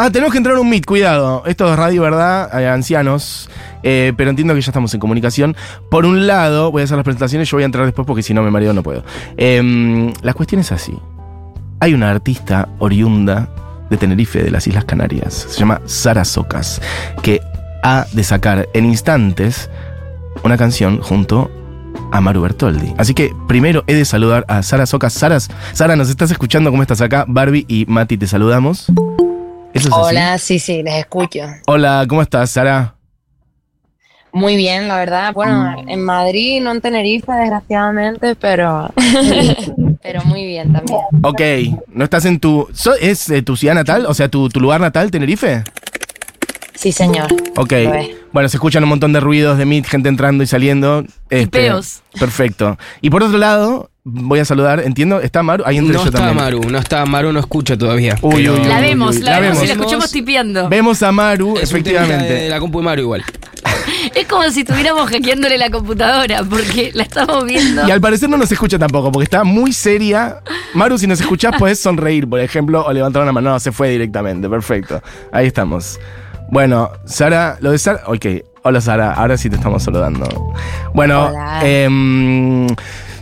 Ah, tenemos que entrar a un meet, cuidado. Esto es radio, ¿verdad? Hay ancianos. Eh, pero entiendo que ya estamos en comunicación. Por un lado, voy a hacer las presentaciones, yo voy a entrar después porque si no me mareo no puedo. Em, la cuestión es así. Hay una artista oriunda de Tenerife, de las Islas Canarias. Se llama Sara Socas, que ha de sacar en instantes una canción junto a Maru Bertoldi. Así que primero he de saludar a Sara Socas. Sara, Sara, ¿nos estás escuchando? ¿Cómo estás acá? Barbie y Mati, te saludamos. ¿Eso es Hola, sí, sí, les escucho. Hola, ¿cómo estás, Sara? Muy bien, la verdad. Bueno, en Madrid, no en Tenerife, desgraciadamente, pero, pero muy bien también. Ok, ¿no estás en tu... ¿Es tu ciudad natal? O sea, tu, tu lugar natal, Tenerife? Sí, señor. Ok. Bueno, se escuchan un montón de ruidos de Meet, gente entrando y saliendo. Este, Perfecto. Y por otro lado, voy a saludar, entiendo, ¿está Maru? Ahí no está Maru, no está Maru, no escucha todavía. Uy, la vemos, la, vemos, y la escuchamos tipeando. Vemos a Maru, efectivamente. De la compu de Maru igual. Es como si estuviéramos hackeándole la computadora, porque la estamos viendo. Y al parecer no nos escucha tampoco, porque está muy seria. Maru, si nos escuchás, puedes sonreír, por ejemplo, o levantar una mano. No, se fue directamente. Perfecto. Ahí estamos. Bueno, Sara, lo de Sara. Ok, hola Sara, ahora sí te estamos saludando. Bueno, eh,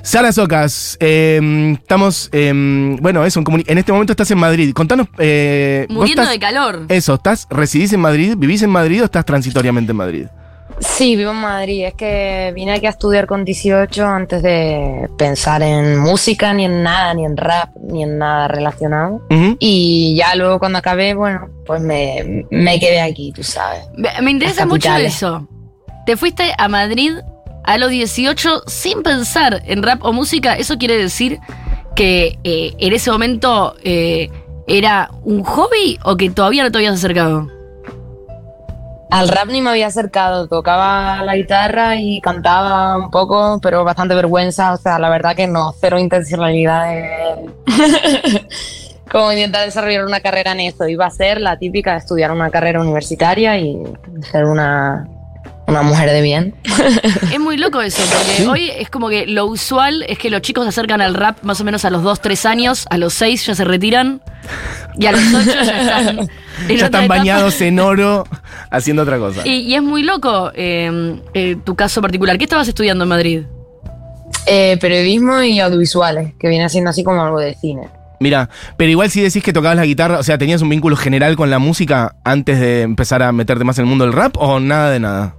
Sara Socas, em, estamos. Em, bueno, eso, en, este momento estás en Madrid. Contanos. Eh, Muriendo de calor. Eso, ¿estás, ¿residís en Madrid? ¿Vivís en Madrid o estás transitoriamente en Madrid? Sí, vivo en Madrid. Es que vine aquí a estudiar con 18 antes de pensar en música, ni en nada, ni en rap, ni en nada relacionado. Y ya luego cuando acabé, bueno, pues me, quedé aquí, tú sabes. Me, interesa mucho eso. Te fuiste a Madrid a los 18 sin pensar en rap o música. Eso quiere decir que eh, en ese momento eh, era un hobby o que todavía no te habías acercado. Al rap ni me había acercado, tocaba la guitarra y cantaba un poco, pero bastante vergüenza, o sea, la verdad que no, cero intencionalidad de como intentar desarrollar una carrera en eso. Iba a ser la típica de estudiar una carrera universitaria y ser una, una mujer de bien. Es muy loco eso, porque hoy es como que lo usual es que los chicos se acercan al rap más o menos a los 2, 3 años, a los 6 ya se retiran y a los 8 ya están. ya están bañados en oro haciendo otra cosa. Y, es muy loco eh, eh, tu caso particular. ¿Qué estabas estudiando en Madrid? Eh, periodismo y audiovisuales, que viene siendo así como algo de cine. Mira, pero igual si decís que tocabas la guitarra, o sea, ¿tenías un vínculo general con la música antes de empezar a meterte más en el mundo del rap o nada de nada?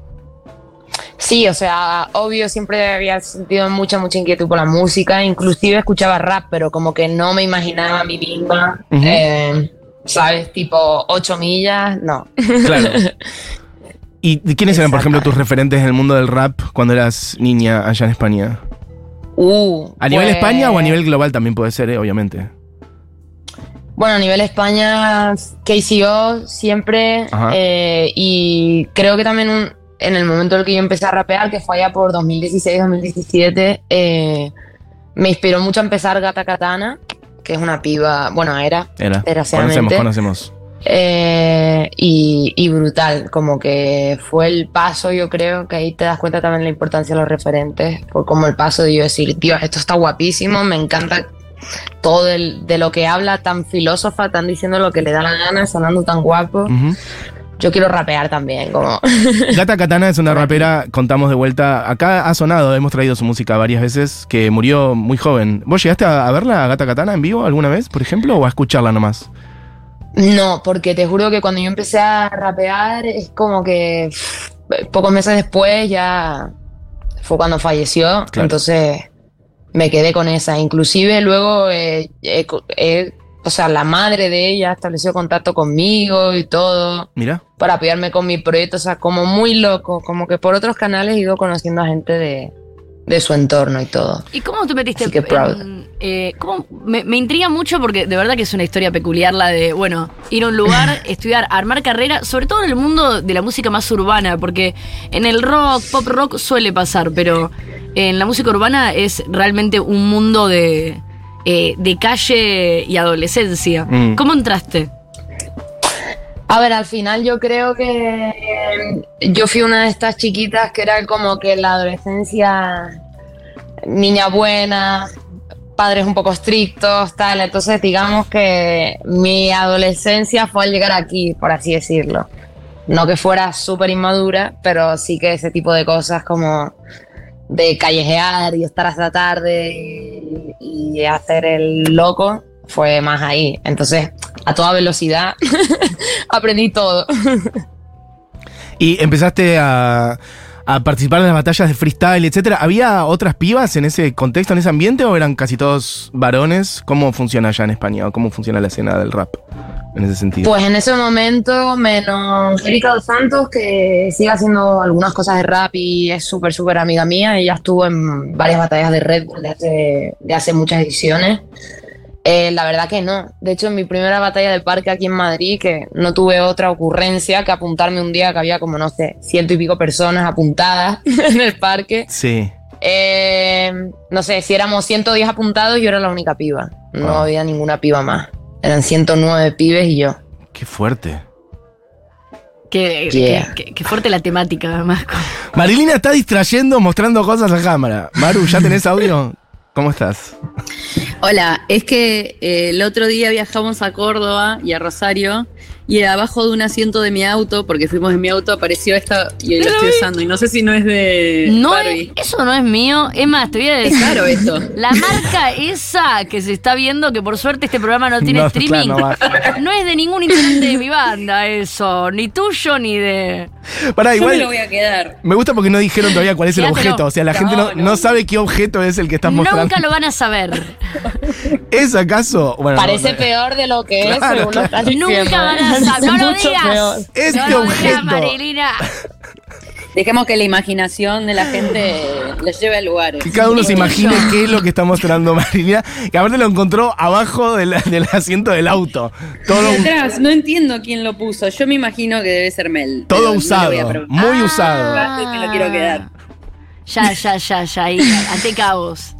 Sí, o sea, obvio, siempre había sentido mucha, mucha inquietud por la música, inclusive escuchaba rap, pero como que no me imaginaba mi misma, eh, ¿sabes? Tipo ocho millas, no. Claro. ¿Y quiénes eran, por ejemplo, tus referentes en el mundo del rap cuando eras niña allá en España? Uh, ¿A nivel pues España o a nivel global también puede ser, eh, obviamente? Bueno, a nivel España, KCO siempre. Eh, y creo que también un, en el momento en el que yo empecé a rapear, que fue allá por 2016-2017, eh, me inspiró mucho a empezar Gata Katana, que es una piba, bueno, era, era. Conocemos, conocemos. Eh, y, brutal, como que fue el paso, yo creo que ahí te das cuenta también de la importancia de los referentes, fue como el paso de yo decir, Dios, esto está guapísimo, me encanta todo de lo que habla, tan filósofa, tan diciendo lo que le da la gana, sonando tan guapo yo quiero rapear también. Como. Gata Katana es una rapera, contamos de vuelta. Acá ha sonado, hemos traído su música varias veces, que murió muy joven. ¿Vos llegaste a, verla, Gata Katana, en vivo alguna vez, por ejemplo, o a escucharla nomás? No, porque te juro que cuando yo empecé a rapear es como que pocos meses después ya fue cuando falleció. Entonces me quedé con esa. Inclusive luego he o sea, la madre de ella estableció contacto conmigo y todo. Mira. Para apoyarme con mi proyecto, o sea, como muy loco, como que por otros canales he ido conociendo a gente de, su entorno y todo. ¿Y cómo tú metiste? eh, me, me, intriga mucho porque de verdad que es una historia peculiar la de, bueno, ir a un lugar, estudiar, armar carrera, sobre todo en el mundo de la música más urbana, porque en el rock, pop rock suele pasar, pero en la música urbana es realmente un mundo de eh, de calle y adolescencia. Mm. ¿Cómo entraste? A ver, al final yo creo que yo fui una de estas chiquitas que era como que la adolescencia, niña buena, padres un poco estrictos, tal. Entonces, digamos que mi adolescencia fue al llegar aquí, por así decirlo. No que fuera súper inmadura, pero sí que ese tipo de cosas como de callejear y estar hasta tarde y, hacer el loco fue más ahí. Entonces, a toda velocidad aprendí todo. Y empezaste a, a participar en las batallas de freestyle, etcétera. ¿Había otras pibas en ese contexto, en ese ambiente, o eran casi todos varones? ¿Cómo funciona allá en España? ¿O cómo funciona la escena del rap en ese sentido? Pues en ese momento, menos Erika dos Santos, que sigue haciendo algunas cosas de rap y es súper, súper amiga mía. Ella estuvo en varias batallas de Red Bull de hace, de hace muchas ediciones. Eh, la verdad que no. De hecho, en mi primera batalla de parque aquí en Madrid, que no tuve otra ocurrencia que apuntarme un día que había como, no sé, ciento y pico personas apuntadas en el parque. Sí. Eh, no sé, si éramos 110 apuntados, yo era la única piba. No Ah. había ninguna piba más. Eran 109 pibes y yo. Qué fuerte. Qué, Yeah. qué- qué- qué fuerte la temática, además. Marilina está distrayendo, mostrando cosas a cámara. Maru, ¿ya tenés audio? ¿Cómo estás? Hola, es que eh, el otro día viajamos a Córdoba y a Rosario y abajo de un asiento de mi auto, porque fuimos en mi auto, apareció esta y la estoy usando. Y no sé si no es de No Barbie. es- eso no es mío. Es más, te voy a Es decir. caro esto. La marca esa que se está viendo, que por suerte este programa no tiene No, streaming, claro, no es de ningún integrante de mi banda eso, ni tuyo ni de... Pará, Yo me igual. lo voy a quedar. Me gusta porque no dijeron todavía cuál es el objeto. O sea, la gente no, No, sabe qué objeto es el que estás mostrando. Nunca lo van a saber. ¿Es acaso? Bueno, Parece no, peor de lo que es, Claro, según lo estás Nunca diciendo. van a saber. No lo Mucho digas. peor. Este no lo digas, objeto. Marilina. Dejemos que la imaginación de la gente les lleve a lugares. Que cada uno se imagine qué es lo que está mostrando Marilina. Que aparte lo encontró abajo del, del asiento del auto. Todo, Atrás, no entiendo quién lo puso. Yo me imagino que debe ser Mel. todo usado. muy Ah. usado. Me lo quiero quedar. Ya, ya, ya, ya. Ahí, ante cabos.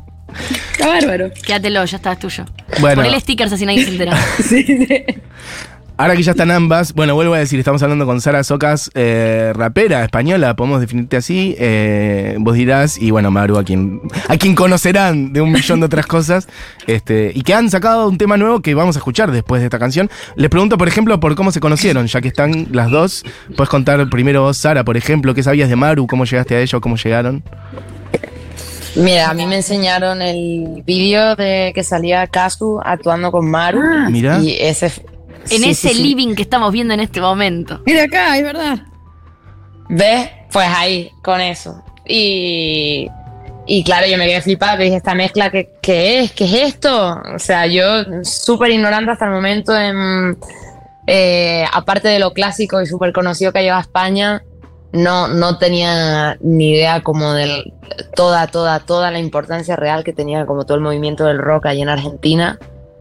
Está bárbaro. Quédatelo, ya está, es tuyo. Bueno. Ponele stickers así nadie se entera. Sí, sí. Ahora que ya están ambas, bueno, vuelvo a decir, estamos hablando con Sara Socas, eh, rapera española, podemos definirte así. eh, vos dirás, y bueno, Maru, a quien, a quien conocerán de un millón de otras cosas, este, y que han sacado un tema nuevo que vamos a escuchar después de esta canción. Les pregunto, por ejemplo, por cómo se conocieron, ya que están las dos. Puedes contar primero vos, Sara, por ejemplo, qué sabías de Maru, cómo llegaste a ella o cómo llegaron. Mira, a mí me enseñaron el vídeo de que salía Kazu actuando con Maru. Mira. Y ese. En sí, ese sí, sí. living que estamos viendo en este momento. Mira acá, es verdad. ¿Ves? Pues ahí, con eso. Y. Y claro, yo me quedé flipada, dije, esta mezcla, ¿qué, qué es? ¿Qué es esto? O sea, yo súper ignorante hasta el momento en... eh, aparte de lo clásico y súper conocido que ha llegado a España, no, no tenía ni idea como de toda, toda, toda la importancia real que tenía como todo el movimiento del rock allá en Argentina.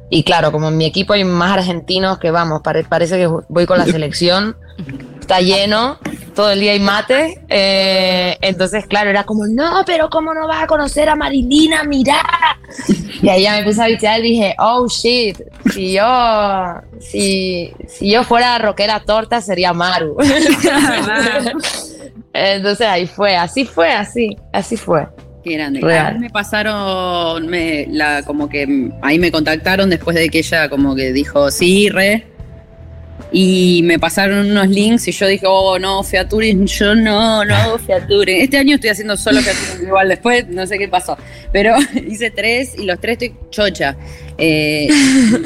Y claro, como en mi equipo hay más argentinos que vamos, pare- parece que voy con la selección, está lleno, todo el día hay mate. eh, entonces, claro, era como, no, pero ¿cómo no vas a conocer a Marilina? Mirá. Y ahí ya me puse a bichear y dije, oh shit, si yo, si, si yo fuera rockera torta sería Maru. Entonces ahí fue, así fue, así, así fue. Qué grande. Real. Me pasaron, me, la, como que ahí me contactaron después de que ella como que dijo, sí, re. Y me pasaron unos links y yo dije, oh, no, Featuring, yo no, no, Featuring. Este año estoy haciendo solo Featuring, igual después no sé qué pasó. Pero hice tres y los tres estoy chocha. Eh,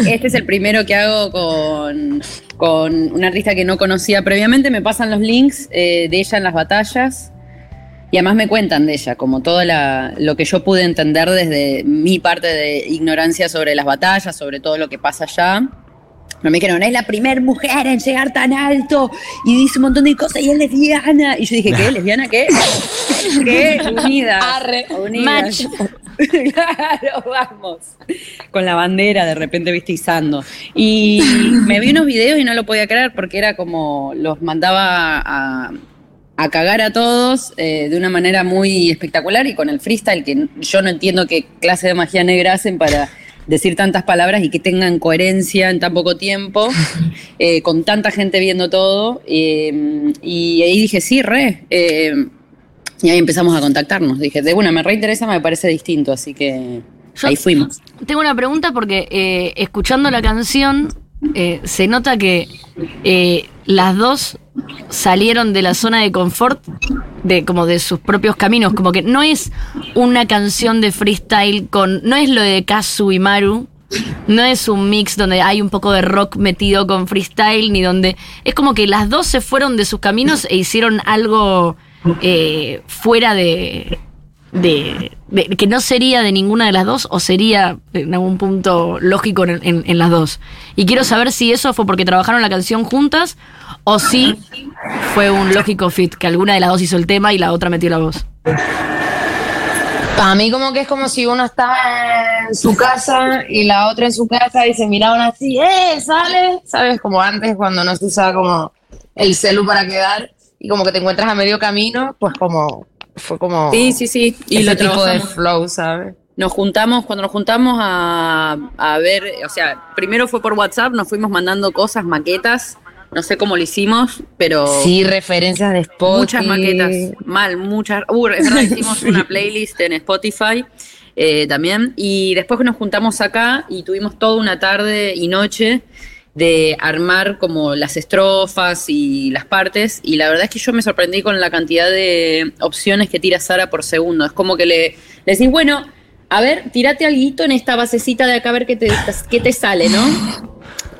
este es el primero que hago con, con una artista que no conocía previamente. Me pasan los links eh, de ella en las batallas. Y además me cuentan de ella, como todo la, lo que yo pude entender desde mi parte de ignorancia sobre las batallas, sobre todo lo que pasa allá. Me dijeron, es la primera mujer en llegar tan alto y dice un montón de cosas y es lesbiana. Y yo dije, ¿qué? ¿Lesbiana qué? ¿Qué? Unidas. Arre. unidas. claro, vamos. Con la bandera de repente viste izando. Y me vi unos videos y no lo podía creer porque era como los mandaba a, a cagar a todos eh, de una manera muy espectacular y con el freestyle que yo no entiendo qué clase de magia negra hacen para decir tantas palabras y que tengan coherencia en tan poco tiempo, eh, con tanta gente viendo todo. eh, y ahí dije, sí, re. y ahí empezamos a contactarnos. Dije, de una, me reinteresa, me parece distinto, así que Yo ahí fuimos. Tengo una pregunta porque escuchando la canción eh, se nota que eh, las dos salieron de la zona de confort, de como de sus propios caminos, como que no es una canción de freestyle con, no es lo de Kazu y Maru, no es un mix donde hay un poco de rock metido con freestyle, ni donde es como que las dos se fueron de sus caminos e hicieron algo eh, fuera de, de, que no sería de ninguna de las dos o sería en algún punto lógico en, en- en las dos. Y quiero saber si eso fue porque trabajaron la canción juntas o si fue un lógico fit, que alguna de las dos hizo el tema y la otra metió la voz. Para mí como que es como si uno estaba en su casa y la otra en su casa y se miraban así, ¡eh, sale! ¿Sabes? Como antes cuando no se usaba como el celu para quedar y como que te encuentras a medio camino, pues como fue como Sí, sí, sí. Y ese lo tipo de flow, ¿sabes? Nos juntamos, cuando nos juntamos a, a ver, o sea, primero fue por WhatsApp, nos fuimos mandando cosas, maquetas, no sé cómo lo hicimos, pero Sí, referencias de Spotify. muchas maquetas, mal, muchas. Uh, es verdad, hicimos una playlist en Spotify eh, también. Y después que nos juntamos acá y tuvimos toda una tarde y noche de armar como las estrofas y las partes. Y la verdad es que yo me sorprendí con la cantidad de opciones que tira Sara por segundo. Es como que le, le decís, bueno, a ver, tirate algo en esta basecita de acá a ver qué te, qué te sale, ¿no?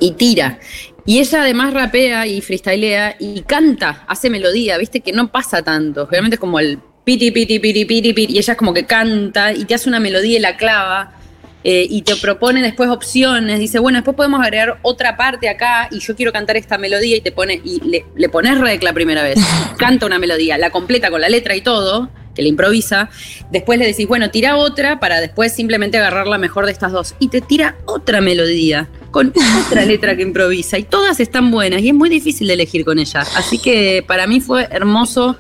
y tira. Y ella además rapea y freestylea y canta, hace melodía, viste que no pasa tanto. Generalmente es como el piti, piti, piti, piti, piti, y ella es como que canta y te hace una melodía y la clava. Eh, y te propone después opciones, dice, bueno, después podemos agregar otra parte acá y yo quiero cantar esta melodía y te pone, y le, le pones rec la primera vez, canta una melodía, la completa con la letra y todo, que le improvisa, después le decís, bueno, tira otra para después simplemente agarrar la mejor de estas dos. Y te tira otra melodía con otra letra que improvisa. Y todas están buenas y es muy difícil de elegir con ella. Así que para mí fue hermoso.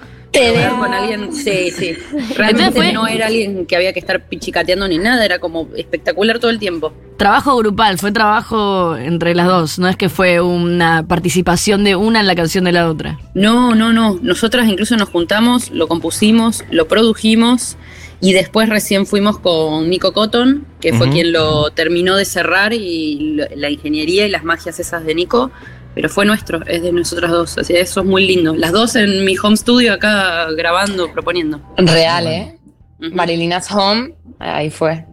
Con alguien, sí, sí. Realmente fue- no era alguien que había que estar pichicateando ni nada, era como espectacular todo el tiempo. Trabajo grupal, fue trabajo entre las dos, no es que fue una participación de una en la canción de la otra. No, no, no. Nosotras incluso nos juntamos, lo compusimos, lo produjimos y después recién fuimos con Nico Cotton, que fue quien lo terminó de cerrar y la ingeniería y las magias esas de Nico. Pero fue nuestro, es de nosotras dos. Así que eso es muy lindo. Las dos en mi home studio acá grabando, proponiendo. Real, ¿eh? Marilina's Home, ahí fue.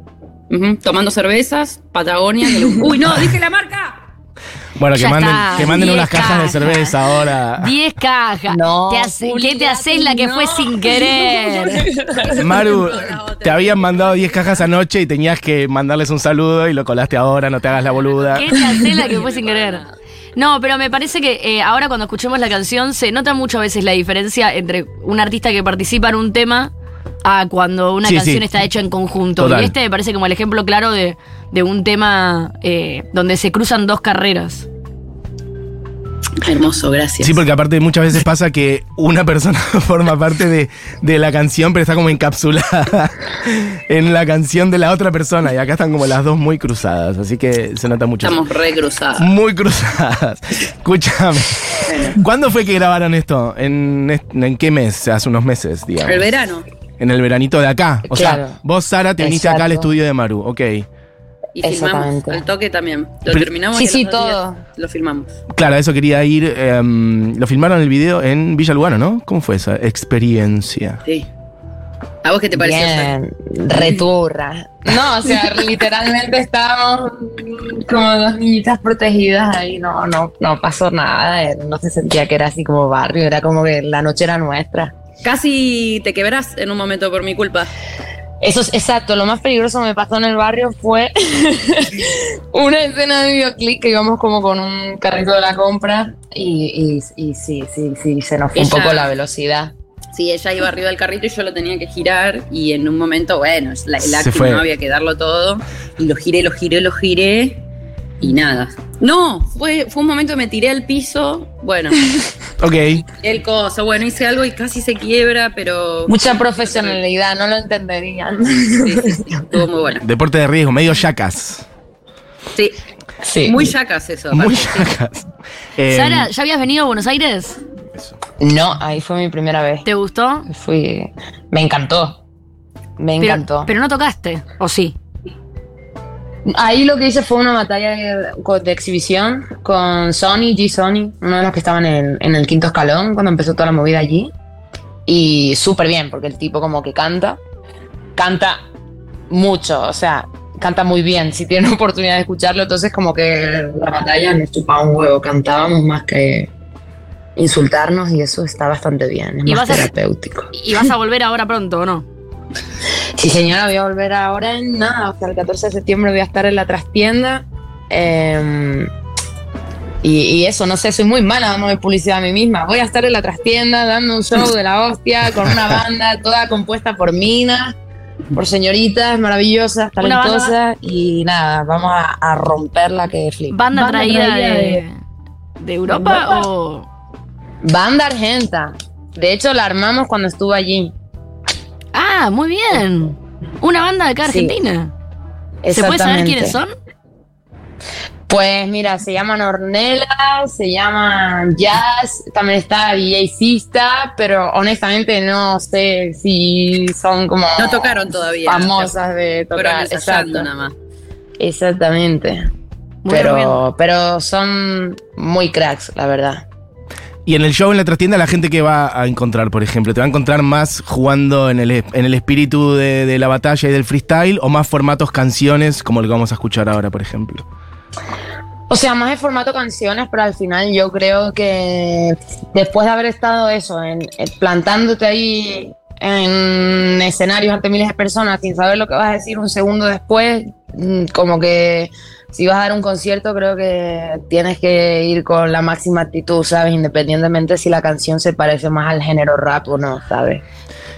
Tomando cervezas, Patagonia. que Uy, no, dije la marca. Bueno, que Ya manden, está, que manden diez unas cajas de cerveza ahora. 10 cajas. No, Te hace- ¿Qué te haces la que no. fue sin querer? Maru, te habían mandado 10 cajas anoche y tenías que mandarles un saludo y lo colaste ahora, no te hagas la boluda. ¿Qué te haces la que fue sin querer? No, pero me parece que eh, ahora cuando escuchemos la canción se nota mucho a veces la diferencia entre un artista que participa en un tema a cuando una Sí, canción sí. está hecha en conjunto. Total. Y este me parece como el ejemplo claro de, de un tema eh, donde se cruzan dos carreras. Hermoso, gracias. Sí, porque aparte muchas veces pasa que una persona forma parte de, de la canción, pero está como encapsulada en la canción de la otra persona. Y acá están como las dos muy cruzadas, así que se nota mucho. Estamos re cruzadas. Muy cruzadas. Escúchame. ¿Cuándo fue que grabaron esto? ¿En, en qué mes? Hace unos meses, digamos. El verano. En el veranito de acá. O Claro. sea, vos, Sara, te viniste acá al estudio de Maru. Ok. Y filmamos al toque también. Lo Pero- terminamos Sí, y sí, todo. días Lo filmamos. Claro, eso quería ir. em, lo filmaron el video en Villa Lugano, ¿no? ¿Cómo fue esa experiencia? Sí. ¿A vos qué te pareció? Bien, returra. No, o sea, literalmente estábamos como dos niñitas protegidas ahí, no, no, no pasó nada, no se sentía que era así como barrio, era como que la noche era nuestra. Casi te quebrás en un momento por mi culpa. Eso es exacto, lo más peligroso que me pasó en el barrio fue una escena de videoclip que íbamos como con un carrito de la compra y, y, y sí, sí, sí, se nos fue un poco la velocidad. Sí, ella iba arriba del carrito y yo lo tenía que girar y en un momento, bueno, la- el fue. no había que darlo todo y lo giré, lo giré, lo giré y nada. No, fue, fue un momento que me tiré al piso, bueno, Ok. el coso, bueno, hice algo y casi se quiebra, pero... Mucha profesionalidad, no lo entenderían. Sí, sí, sí, estuvo muy bueno. Deporte de riesgo, medio yacas. Sí, Sí. muy yacas eso. Muy yacas. Em, Sara, ¿ya habías venido a Buenos Aires? No, ahí fue mi primera vez. ¿Te gustó? Fui. Me encantó. Me Pero, encantó. pero no tocaste, ¿o sí? Ahí lo que hice fue una batalla de, de exhibición con Sony, G Sony, uno de los que estaban en, en el quinto escalón cuando empezó toda la movida allí. Y súper bien, porque el tipo como que canta, canta mucho, o sea, canta muy bien. Si tienen oportunidad de escucharlo, entonces como que la batalla nos chupaba un huevo, cantábamos más que insultarnos y eso está bastante bien, es ¿Y más vas a- terapéutico. ¿Y vas a volver ahora pronto o no? Sí, señora, voy a volver ahora en nada. O sea, el 14 de septiembre voy a estar en la trastienda. eh, y, y eso, no sé, soy muy mala dándome publicidad a mí misma. Voy a estar en la trastienda dando un show de la hostia con una banda toda compuesta por minas, por señoritas maravillosas, talentosas. Y nada, vamos a, a romperla que flipa. ¿Banda traída de, de Europa o...? Banda argenta. De hecho, la armamos cuando estuve allí. Ah, muy bien. Una banda de acá Sí. Argentina. ¿Se puede saber quiénes son? Pues mira, se llaman Ornella, se llaman Jazz, también está DJ Sista, pero honestamente no sé si son como No tocaron todavía. famosas de tocar. Exacto, nada más. exactamente. Muy bien, muy Pero, pero son muy cracks, la verdad. Y en el show en la trastienda, la gente que va a encontrar, por ejemplo, ¿te va a encontrar más jugando en el, en el espíritu de, la batalla y del freestyle o más formatos canciones como el que vamos a escuchar ahora, por ejemplo? O sea, más en formato canciones, pero al final yo creo que después de haber estado eso, en plantándote ahí en escenarios ante miles de personas sin saber lo que vas a decir un segundo después, mm, como que si vas a dar un concierto creo que tienes que ir con la máxima actitud, ¿sabes? Independientemente si la canción se parece más al género rap o no, ¿sabes?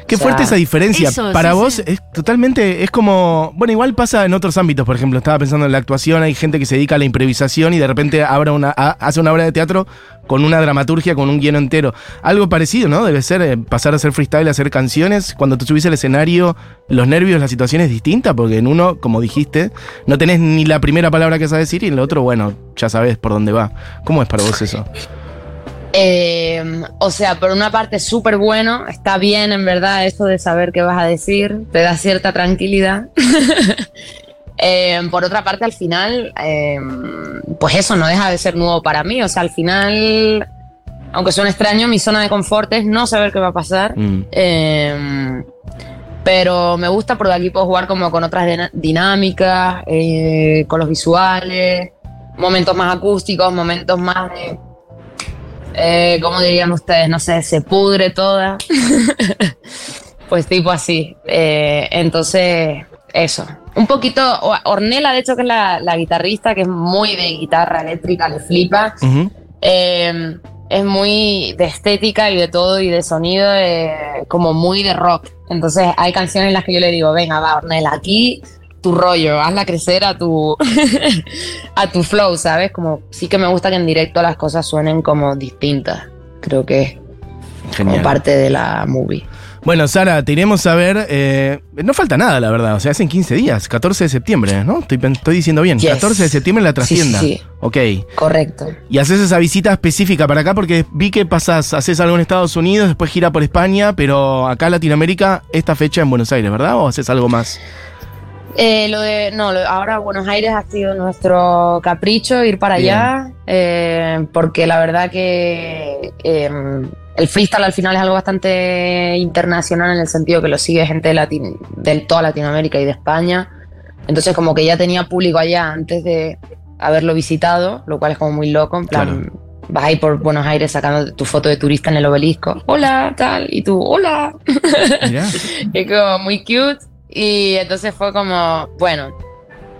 Qué O sea, fuerte esa diferencia. eso, Para sí, vos sí. es totalmente, es como, bueno, igual pasa en otros ámbitos, por ejemplo, estaba pensando en la actuación, hay gente que se dedica a la improvisación y de repente abra una, a- hace una obra de teatro con una dramaturgia, con un guion entero. Algo parecido, ¿no? Debe ser eh, pasar a hacer freestyle, a hacer canciones. Cuando te subís al escenario, los nervios, la situación es distinta, porque en uno, como dijiste, no tenés ni la primera palabra que sabes decir y en el otro, bueno, ya sabes por dónde va. ¿Cómo es para vos eso? Eh, o sea, por una parte súper bueno, está bien en verdad eso de saber qué vas a decir, te da cierta tranquilidad. Eh, por otra parte, al final, eh, pues eso no deja de ser nuevo para mí. O sea, al final, aunque suene extraño, mi zona de confort es no saber qué va a pasar. Mm. Eh, pero me gusta porque aquí puedo jugar como con otras dinámicas, eh, con los visuales, momentos más acústicos, momentos más de, eh, ¿cómo dirían ustedes? No sé, se pudre toda. pues tipo así. Eh, entonces, eso. Un poquito, Ornella de hecho que es la, la guitarrista, que es muy de guitarra eléctrica, le flipa. Ujú. Eh, es muy de estética y de todo y de sonido, eh, como muy de rock. Entonces hay canciones en las que yo le digo, venga, va, Ornella, aquí tu rollo, hazla crecer a tu, a tu flow, ¿sabes? Como sí que me gusta que en directo las cosas suenen como distintas. Creo que es como parte de la movie. Bueno, Sara, te iremos a ver. eh, no falta nada, la verdad. O sea, hacen 15 días, 14 de septiembre, ¿no? Estoy, diciendo bien. Yes. 14 de septiembre en la Sí, sí, trastienda. sí. Ok. Correcto. Y haces esa visita específica para acá porque vi que pasás, haces algo en Estados Unidos, después gira por España, pero acá en Latinoamérica, esta fecha en Buenos Aires, ¿verdad? ¿O haces algo más? Eh, lo de, no, lo- ahora Buenos Aires ha sido nuestro capricho ir para Bien. allá, eh, porque la verdad que eh, el freestyle al final es algo bastante internacional en el sentido que lo sigue gente de, Latin- de toda Latinoamérica y de España. Entonces como que ya tenía público allá antes de haberlo visitado, lo cual es como muy loco, en plan... Vas ahí por Buenos Aires sacando tu foto de turista en el obelisco. Hola, tal. Y tú, hola. Es como muy cute. Y entonces fue como, bueno,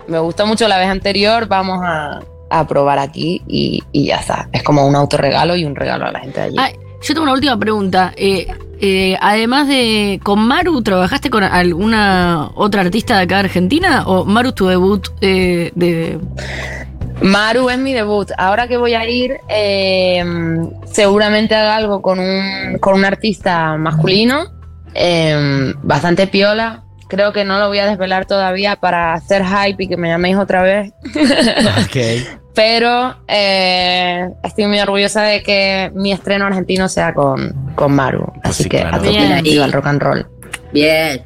me gustó mucho la vez anterior, vamos a, a probar aquí y, y ya está. Es como un autorregalo y un regalo a la gente de allí. Ah, yo tengo una última pregunta. Eh, eh, además de con Maru, ¿trabajaste con alguna otra artista de acá de Argentina? ¿O Maru es tu debut eh, de. Maru es mi debut. Ahora que voy a ir, seguramente haga algo con un, con un artista masculino, bastante piola. Creo que no lo voy a desvelar todavía para hacer hype y que me llaméis otra vez. ok. Pero eh, estoy muy orgullosa de que mi estreno argentino sea con, con Maru. Así sí, que claro. a tope y- el rock and roll. Bien.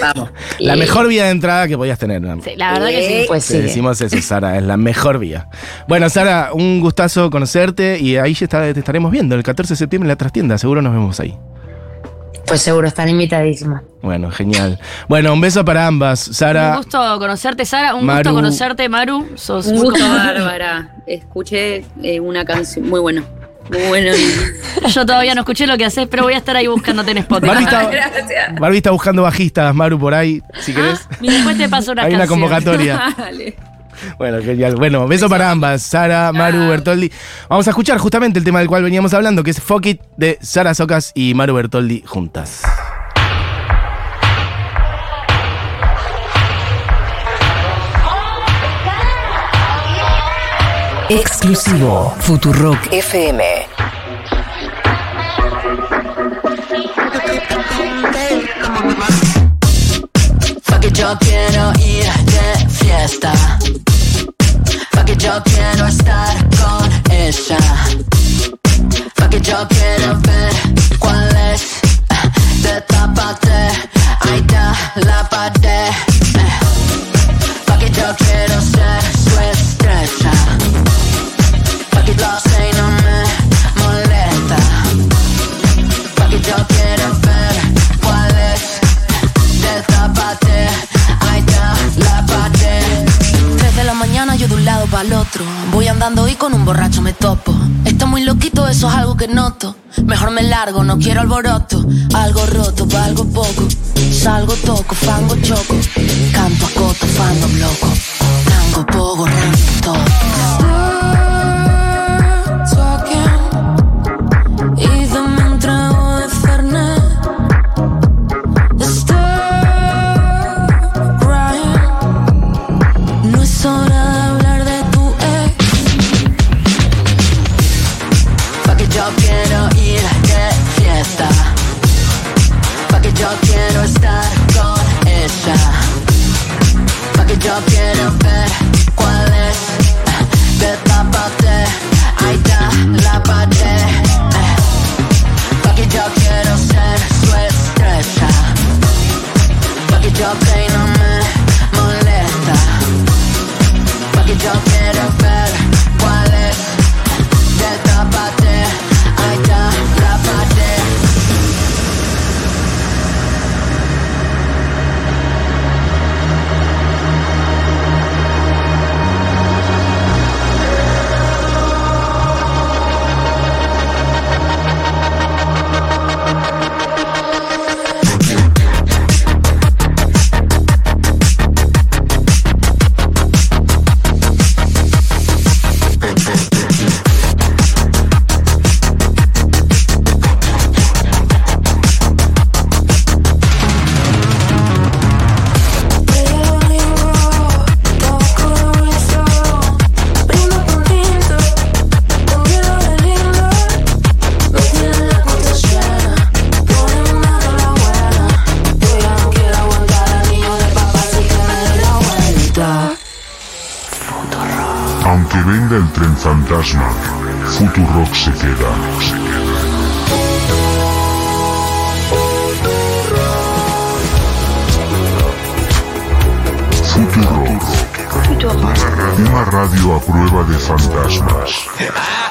Vamos. La mejor vía de entrada que podías tener. ¿no? Sí, la verdad que sí. Pues Te sí. decimos eso, Sara, es la mejor vía. Bueno, Sara, un gustazo conocerte y ahí ya está- te estaremos viendo el 14 de septiembre en la trastienda. Seguro nos vemos ahí. Pues seguro, están invitadísimas. Bueno, genial. Bueno, un beso para ambas. Un Sara, gusto conocerte, Sara. Un Maru. gusto conocerte, Maru. Sos Un gusto. Bárbara. Escuché eh, una canción muy buena. Muy bueno. Yo todavía no escuché lo que haces, pero voy a estar ahí buscándote en Spotify. Barbie está, Gracias. Barbie está buscando bajistas, Maru, por ahí, si querés. Y después te paso una Hay una canción. convocatoria. Dale. Bueno, genial. Bueno, beso para ambas, Sara, Maru. Bertoldi. Vamos a escuchar justamente el tema del cual veníamos hablando, que es Fuck It de Sara Socas y Maru Bertoldi juntas. Exclusivo Futurock FM. Fuck it, yo quiero ir de fiesta. Quiero estar con ella. Borracho me topo. Está muy loquito, eso es algo que noto. Mejor me largo, no quiero alboroto. Algo roto, pa' algo poco. Salgo, toco, fango, choco. Canto, acoto, fando, loco. Rango, pogo, rango, todo. Fantasma, Futurock se queda. Futurock. Una radio a prueba de fantasmas.